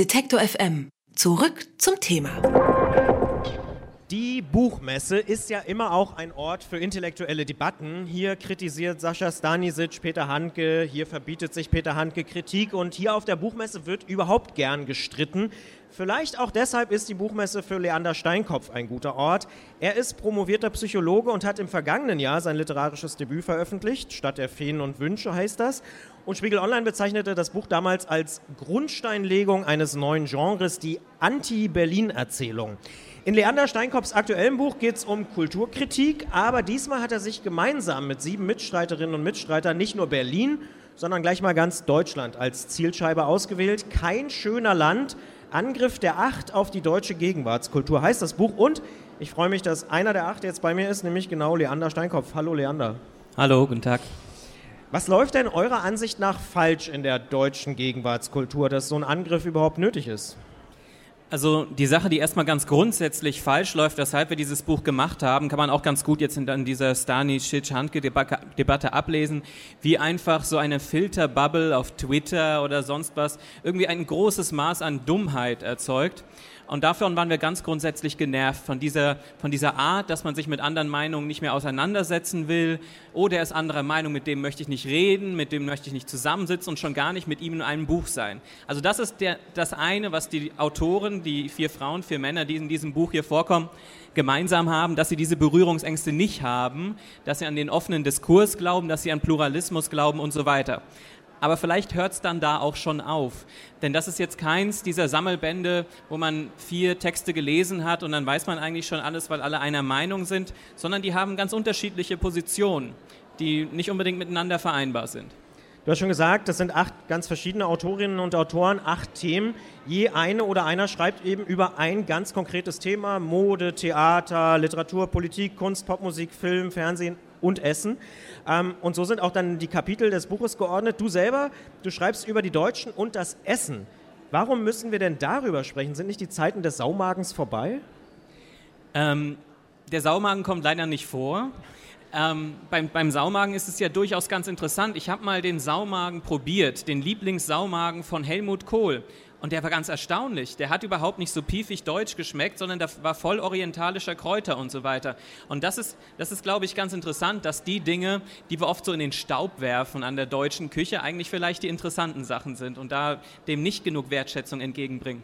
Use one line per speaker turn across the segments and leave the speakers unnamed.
Detektor FM. Zurück zum Thema.
Die Buchmesse ist ja immer auch ein Ort für intellektuelle Debatten. Hier kritisiert Sascha Stanisic Peter Handke, hier verbietet sich Peter Handke Kritik und hier auf der Buchmesse wird überhaupt gern gestritten. Vielleicht auch deshalb ist die Buchmesse für Leander Steinkopf ein guter Ort. Er ist promovierter Psychologe und hat im vergangenen Jahr sein literarisches Debüt veröffentlicht. Stadt der Feen und Wünsche heißt das. Und Spiegel Online bezeichnete das Buch damals als Grundsteinlegung eines neuen Genres, die Anti-Berlin-Erzählung. In Leander Steinkopfs aktuellem Buch geht es um Kulturkritik, aber diesmal hat er sich gemeinsam mit sieben Mitstreiterinnen und Mitstreitern nicht nur Berlin, sondern gleich mal ganz Deutschland als Zielscheibe ausgewählt. Kein schöner Land, Angriff der Acht auf die deutsche Gegenwartskultur heißt das Buch. Und ich freue mich, dass einer der Acht jetzt bei mir ist, nämlich genau Leander Steinkopf. Hallo Leander.
Hallo, guten Tag.
Was läuft denn eurer Ansicht nach falsch in der deutschen Gegenwartskultur, dass so ein Angriff überhaupt nötig ist?
Also die Sache, die erstmal ganz grundsätzlich falsch läuft, weshalb wir dieses Buch gemacht haben, kann man auch ganz gut jetzt in dieser Stani-Shitsch-Handke-Debatte ablesen, wie einfach so eine Filterbubble auf Twitter oder sonst was irgendwie ein großes Maß an Dummheit erzeugt. Und davon waren wir ganz grundsätzlich genervt, von dieser, von dieser Art, dass man sich mit anderen Meinungen nicht mehr auseinandersetzen will. Oh, der ist anderer Meinung, mit dem möchte ich nicht reden, mit dem möchte ich nicht zusammensitzen und schon gar nicht mit ihm in einem Buch sein. Also das ist der, das eine, was die Autoren, die vier Frauen, vier Männer, die in diesem Buch hier vorkommen, gemeinsam haben, dass sie diese Berührungsängste nicht haben, dass sie an den offenen Diskurs glauben, dass sie an Pluralismus glauben und so weiter aber vielleicht hört es dann da auch schon auf. Denn das ist jetzt keins dieser Sammelbände, wo man vier Texte gelesen hat und dann weiß man eigentlich schon alles, weil alle einer Meinung sind, sondern die haben ganz unterschiedliche Positionen, die nicht unbedingt miteinander vereinbar sind.
Du hast schon gesagt, das sind acht ganz verschiedene Autorinnen und Autoren, acht Themen. Je eine oder einer schreibt eben über ein ganz konkretes Thema: Mode, Theater, Literatur, Politik, Kunst, Popmusik, Film, Fernsehen und Essen. Ähm, und so sind auch dann die Kapitel des Buches geordnet. Du selber, du schreibst über die Deutschen und das Essen. Warum müssen wir denn darüber sprechen? Sind nicht die Zeiten des Saumagens vorbei?
Ähm, der Saumagen kommt leider nicht vor. Ähm, beim, beim, Saumagen ist es ja durchaus ganz interessant. Ich habe mal den Saumagen probiert, den Lieblingssaumagen von Helmut Kohl. Und der war ganz erstaunlich. Der hat überhaupt nicht so piefig deutsch geschmeckt, sondern da war voll orientalischer Kräuter und so weiter. Und das ist, das ist, glaube ich, ganz interessant, dass die Dinge, die wir oft so in den Staub werfen an der deutschen Küche, eigentlich vielleicht die interessanten Sachen sind und da dem nicht genug Wertschätzung entgegenbringen.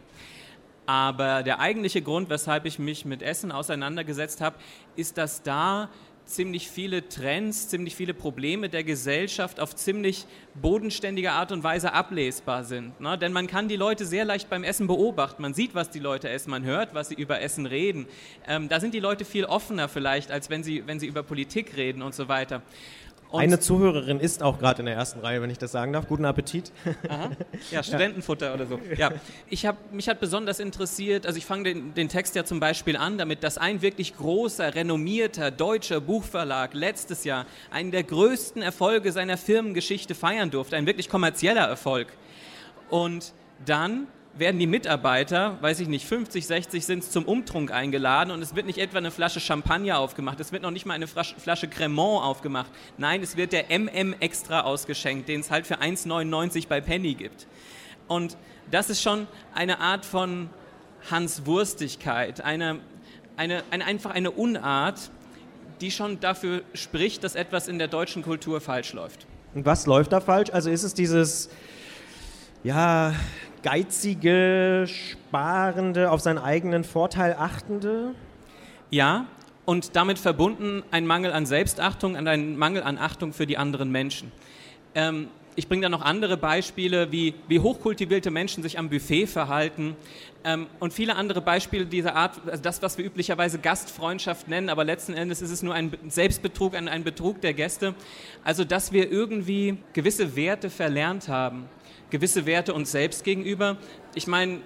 Aber der eigentliche Grund, weshalb ich mich mit Essen auseinandergesetzt habe, ist, dass da ziemlich viele Trends, ziemlich viele Probleme der Gesellschaft auf ziemlich bodenständige Art und Weise ablesbar sind. Ne? Denn man kann die Leute sehr leicht beim Essen beobachten. Man sieht, was die Leute essen, man hört, was sie über Essen reden. Ähm, da sind die Leute viel offener vielleicht, als wenn sie, wenn sie über Politik reden und so weiter.
Und Eine Zuhörerin ist auch gerade in der ersten Reihe, wenn ich das sagen darf. Guten Appetit.
Aha. Ja, Studentenfutter ja. oder so. Ja, ich hab, mich hat besonders interessiert, also ich fange den, den Text ja zum Beispiel an, damit, dass ein wirklich großer, renommierter deutscher Buchverlag letztes Jahr einen der größten Erfolge seiner Firmengeschichte feiern durfte, ein wirklich kommerzieller Erfolg. Und dann werden die Mitarbeiter, weiß ich nicht, 50, 60 sind zum Umtrunk eingeladen und es wird nicht etwa eine Flasche Champagner aufgemacht, es wird noch nicht mal eine Flasche Cremant aufgemacht. Nein, es wird der MM Extra ausgeschenkt, den es halt für 1,99 bei Penny gibt. Und das ist schon eine Art von Hanswurstigkeit, eine, eine, eine, einfach eine Unart, die schon dafür spricht, dass etwas in der deutschen Kultur falsch läuft.
Und was läuft da falsch? Also ist es dieses, ja, geizige, sparende, auf seinen eigenen Vorteil achtende?
Ja, und damit verbunden ein Mangel an Selbstachtung und ein Mangel an Achtung für die anderen Menschen. Ähm, ich bringe da noch andere Beispiele, wie, wie hochkultivierte Menschen sich am Buffet verhalten ähm, und viele andere Beispiele dieser Art, also das, was wir üblicherweise Gastfreundschaft nennen, aber letzten Endes ist es nur ein Selbstbetrug, ein, ein Betrug der Gäste. Also, dass wir irgendwie gewisse Werte verlernt haben gewisse Werte uns selbst gegenüber. Ich meine,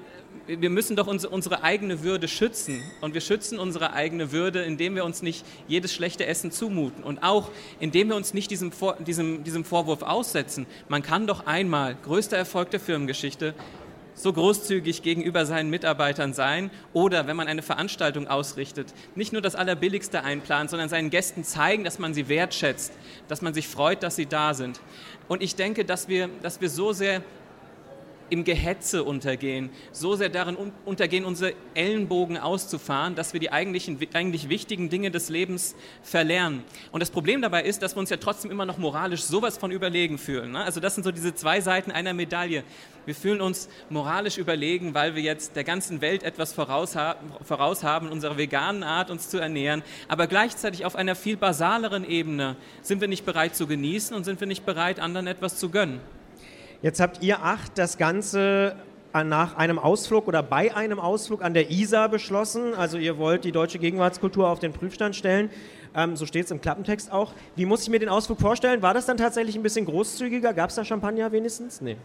wir müssen doch unsere eigene Würde schützen. Und wir schützen unsere eigene Würde, indem wir uns nicht jedes schlechte Essen zumuten. Und auch indem wir uns nicht diesem, Vor diesem, diesem Vorwurf aussetzen. Man kann doch einmal, größter Erfolg der Firmengeschichte, so großzügig gegenüber seinen Mitarbeitern sein oder wenn man eine Veranstaltung ausrichtet, nicht nur das Allerbilligste einplanen, sondern seinen Gästen zeigen, dass man sie wertschätzt, dass man sich freut, dass sie da sind. Und ich denke, dass wir, dass wir so sehr im Gehetze untergehen, so sehr darin un untergehen, unsere Ellenbogen auszufahren, dass wir die eigentlichen, eigentlich wichtigen Dinge des Lebens verlernen. Und das Problem dabei ist, dass wir uns ja trotzdem immer noch moralisch sowas von überlegen fühlen. Ne? Also das sind so diese zwei Seiten einer Medaille. Wir fühlen uns moralisch überlegen, weil wir jetzt der ganzen Welt etwas voraus haben, unserer veganen Art uns zu ernähren. Aber gleichzeitig auf einer viel basaleren Ebene sind wir nicht bereit zu genießen und sind wir nicht bereit, anderen etwas zu gönnen.
Jetzt habt ihr acht das Ganze nach einem Ausflug oder bei einem Ausflug an der Isar beschlossen. Also ihr wollt die deutsche Gegenwartskultur auf den Prüfstand stellen. Ähm, so steht es im Klappentext auch. Wie muss ich mir den Ausflug vorstellen? War das dann tatsächlich ein bisschen großzügiger? Gab es da Champagner wenigstens? Nee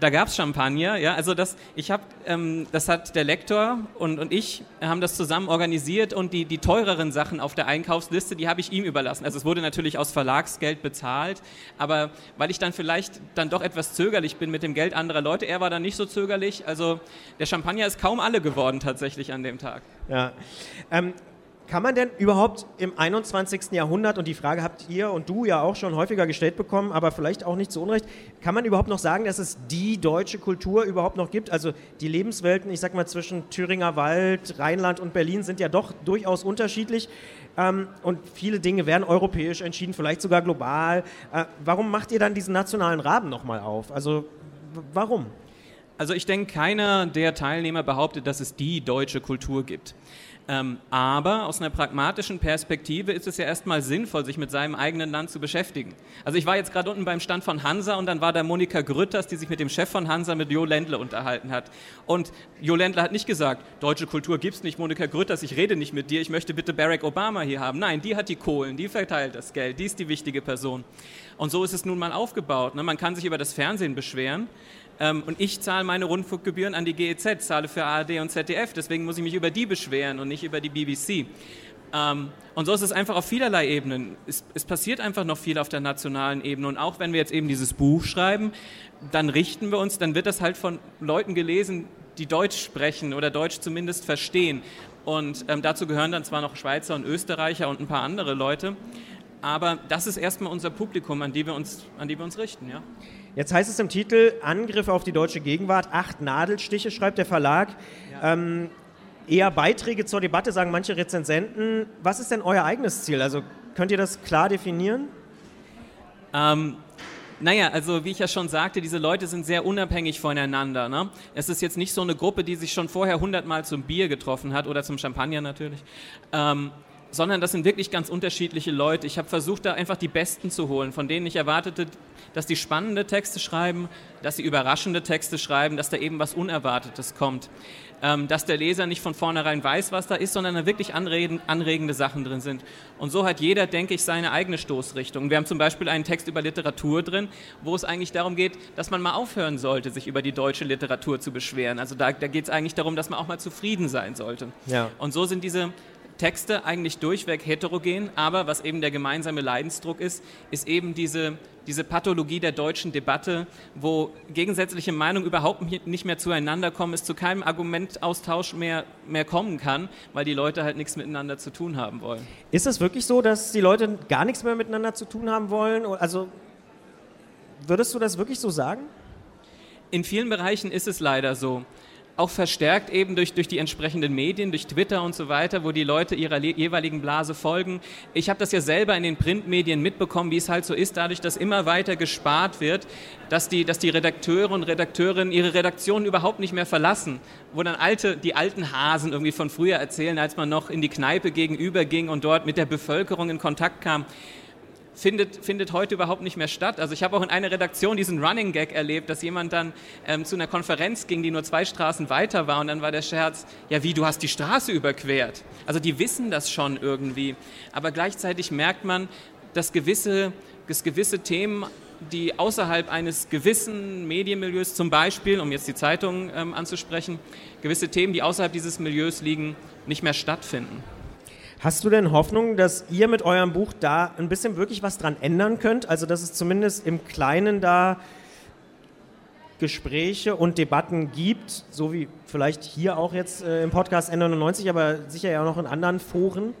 da gab es Champagner, ja. Also das, ich habe, ähm, das hat der Lektor und, und ich haben das zusammen organisiert und die, die teureren Sachen auf der Einkaufsliste, die habe ich ihm überlassen. Also es wurde natürlich aus Verlagsgeld bezahlt, aber weil ich dann vielleicht dann doch etwas zögerlich bin mit dem Geld anderer Leute, er war dann nicht so zögerlich. Also der Champagner ist kaum alle geworden tatsächlich an dem Tag.
Ja. Ähm, kann man denn überhaupt im 21. Jahrhundert, und die Frage habt ihr und du ja auch schon häufiger gestellt bekommen, aber vielleicht auch nicht zu Unrecht, kann man überhaupt noch sagen, dass es die deutsche Kultur überhaupt noch gibt? Also die Lebenswelten, ich sag mal, zwischen Thüringer Wald, Rheinland und Berlin sind ja doch durchaus unterschiedlich. Ähm, und viele Dinge werden europäisch entschieden, vielleicht sogar global. Äh, warum macht ihr dann diesen nationalen Rahmen nochmal auf? Also warum?
Also ich denke, keiner der Teilnehmer behauptet, dass es die deutsche Kultur gibt. Ähm, aber aus einer pragmatischen Perspektive ist es ja erstmal sinnvoll, sich mit seinem eigenen Land zu beschäftigen. Also ich war jetzt gerade unten beim Stand von Hansa und dann war da Monika Grütters, die sich mit dem Chef von Hansa, mit Jo Ländle, unterhalten hat. Und Jo Ländle hat nicht gesagt, deutsche Kultur gibt's nicht, Monika Grütters, ich rede nicht mit dir, ich möchte bitte Barack Obama hier haben. Nein, die hat die Kohlen, die verteilt das Geld, die ist die wichtige Person. Und so ist es nun mal aufgebaut. Ne? Man kann sich über das Fernsehen beschweren, ähm, und ich zahle meine Rundfunkgebühren an die GEZ, zahle für ARD und ZDF. Deswegen muss ich mich über die beschweren und nicht über die BBC. Ähm, und so ist es einfach auf vielerlei Ebenen. Es, es, passiert einfach noch viel auf der nationalen Ebene. Und auch wenn wir jetzt eben dieses Buch schreiben, dann richten wir uns, dann wird das halt von Leuten gelesen, die Deutsch sprechen oder Deutsch zumindest verstehen. Und ähm, dazu gehören dann zwar noch Schweizer und Österreicher und ein paar andere Leute. Aber das ist erstmal unser Publikum, an die wir uns, an die wir uns richten. Ja?
Jetzt heißt es im Titel Angriff auf die deutsche Gegenwart, acht Nadelstiche, schreibt der Verlag. Ja. Ähm, eher Beiträge zur Debatte, sagen manche Rezensenten. Was ist denn euer eigenes Ziel? Also könnt ihr das klar definieren?
Ähm, naja, also wie ich ja schon sagte, diese Leute sind sehr unabhängig voneinander. Ne? Es ist jetzt nicht so eine Gruppe, die sich schon vorher hundertmal zum Bier getroffen hat oder zum Champagner natürlich. Ähm, sondern das sind wirklich ganz unterschiedliche Leute. Ich habe versucht, da einfach die Besten zu holen, von denen ich erwartete, dass die spannende Texte schreiben, dass sie überraschende Texte schreiben, dass da eben was Unerwartetes kommt. Ähm, dass der Leser nicht von vornherein weiß, was da ist, sondern da wirklich anregen, anregende Sachen drin sind. Und so hat jeder, denke ich, seine eigene Stoßrichtung. Wir haben zum Beispiel einen Text über Literatur drin, wo es eigentlich darum geht, dass man mal aufhören sollte, sich über die deutsche Literatur zu beschweren. Also da, da geht es eigentlich darum, dass man auch mal zufrieden sein sollte. Ja. Und so sind diese Texte eigentlich durchweg heterogen, aber was eben der gemeinsame Leidensdruck ist, ist eben diese, diese Pathologie der deutschen Debatte, wo gegensätzliche Meinungen überhaupt nicht mehr zueinander kommen, es zu keinem Argumentaustausch mehr, mehr kommen kann, weil die Leute halt nichts miteinander zu tun haben wollen.
Ist es wirklich so, dass die Leute gar nichts mehr miteinander zu tun haben wollen? Also würdest du das wirklich so sagen?
In vielen Bereichen ist es leider so auch verstärkt eben durch, durch die entsprechenden Medien, durch Twitter und so weiter, wo die Leute ihrer jeweiligen Blase folgen. Ich habe das ja selber in den Printmedien mitbekommen, wie es halt so ist, dadurch, dass immer weiter gespart wird, dass die, dass die Redakteure und Redakteurinnen ihre Redaktionen überhaupt nicht mehr verlassen, wo dann alte, die alten Hasen irgendwie von früher erzählen, als man noch in die Kneipe gegenüber ging und dort mit der Bevölkerung in Kontakt kam findet, findet heute überhaupt nicht mehr statt. Also ich habe auch in einer Redaktion diesen Running Gag erlebt, dass jemand dann ähm, zu einer Konferenz ging, die nur zwei Straßen weiter war und dann war der Scherz, ja wie, du hast die Straße überquert. Also die wissen das schon irgendwie, aber gleichzeitig merkt man, dass gewisse, dass gewisse Themen die außerhalb eines gewissen Medienmilieus, zum Beispiel, um jetzt die Zeitung ähm, anzusprechen, gewisse Themen, die außerhalb dieses Milieus liegen, nicht mehr stattfinden.
Hast du denn Hoffnung, dass ihr mit eurem Buch da ein bisschen wirklich was dran ändern könnt? Also, dass es zumindest im Kleinen da Gespräche und Debatten gibt, so wie vielleicht hier auch jetzt äh, im Podcast N99, aber sicher ja auch noch in anderen Foren?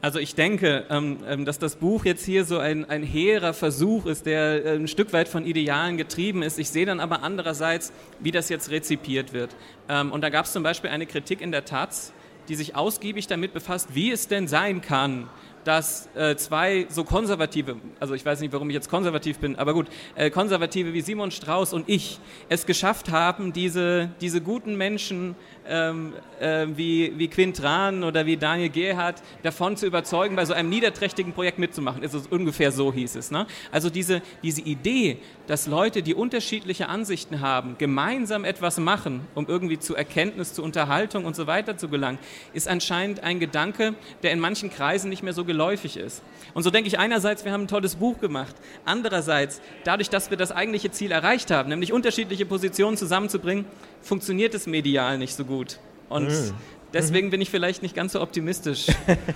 Also ich denke, ähm, ähm, dass das Buch jetzt hier so ein, ein hehrer Versuch ist, der äh, ein Stück weit von Idealen getrieben ist. Ich sehe dann aber andererseits, wie das jetzt rezipiert wird. Ähm, und da gab es zum Beispiel eine Kritik in der Taz, die sich ausgiebig damit befasst, wie es denn sein kann, dass äh, zwei so konservative, also ich weiß nicht, warum ich jetzt konservativ bin, aber gut, äh, konservative wie Simon Strauß und ich es geschafft haben, diese, diese guten Menschen ähm, äh, wie, wie Quintran oder wie Daniel Gerhardt davon zu überzeugen, bei so einem niederträchtigen Projekt mitzumachen. Ist es ungefähr so hieß es. Ne? Also diese, diese Idee, dass Leute, die unterschiedliche Ansichten haben, gemeinsam etwas machen, um irgendwie zu Erkenntnis, zu Unterhaltung und so weiter zu gelangen, ist anscheinend ein Gedanke, der in manchen Kreisen nicht mehr so geläufig ist. Und so denke ich einerseits, wir haben ein tolles Buch gemacht. Andererseits, dadurch, dass wir das eigentliche Ziel erreicht haben, nämlich unterschiedliche Positionen zusammenzubringen, funktioniert es medial nicht so gut. Und mhm. Deswegen bin ich vielleicht nicht ganz so optimistisch.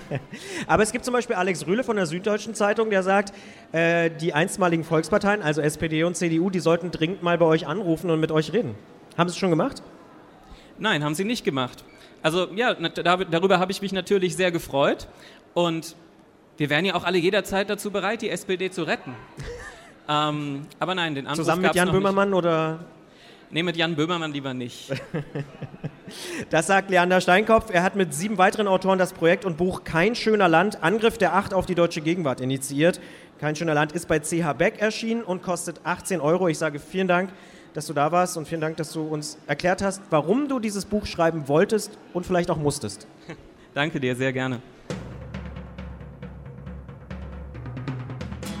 Aber es gibt zum Beispiel Alex Rühle von der Süddeutschen Zeitung, der sagt, äh, die einstmaligen Volksparteien, also SPD und CDU, die sollten dringend mal bei euch anrufen und mit euch reden. Haben sie es schon gemacht?
Nein, haben sie nicht gemacht. Also ja, darüber habe ich mich natürlich sehr gefreut. Und wir wären ja auch alle jederzeit dazu bereit, die SPD zu retten. ähm, aber nein, den Anruf
Zusammen mit Jan Böhmermann nicht. oder?
Nee, mit Jan Böhmermann lieber nicht.
das sagt Leander Steinkopf. Er hat mit sieben weiteren Autoren das Projekt und Buch Kein schöner Land, Angriff der Acht auf die deutsche Gegenwart initiiert. Kein schöner Land ist bei CH Beck erschienen und kostet 18 Euro. Ich sage vielen Dank, dass du da warst und vielen Dank, dass du uns erklärt hast, warum du dieses Buch schreiben wolltest und vielleicht auch musstest.
Danke dir, sehr gerne.